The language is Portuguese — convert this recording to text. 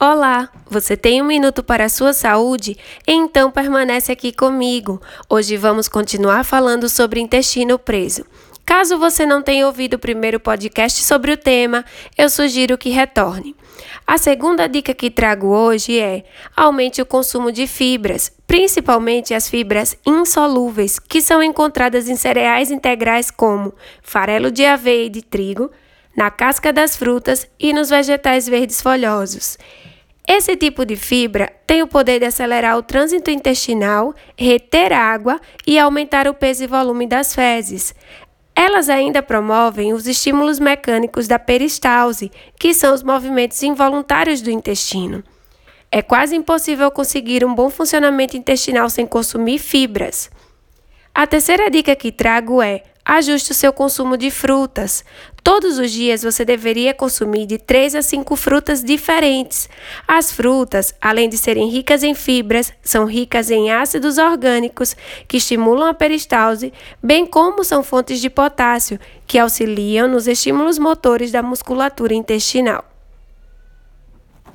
Olá, você tem um minuto para a sua saúde? Então permanece aqui comigo. Hoje vamos continuar falando sobre intestino preso. Caso você não tenha ouvido o primeiro podcast sobre o tema, eu sugiro que retorne. A segunda dica que trago hoje é: aumente o consumo de fibras, principalmente as fibras insolúveis, que são encontradas em cereais integrais como farelo de aveia e de trigo, na casca das frutas e nos vegetais verdes folhosos. Esse tipo de fibra tem o poder de acelerar o trânsito intestinal, reter água e aumentar o peso e volume das fezes. Elas ainda promovem os estímulos mecânicos da peristalse, que são os movimentos involuntários do intestino. É quase impossível conseguir um bom funcionamento intestinal sem consumir fibras. A terceira dica que trago é ajuste o seu consumo de frutas. Todos os dias você deveria consumir de 3 a 5 frutas diferentes. As frutas, além de serem ricas em fibras, são ricas em ácidos orgânicos que estimulam a peristalse, bem como são fontes de potássio, que auxiliam nos estímulos motores da musculatura intestinal.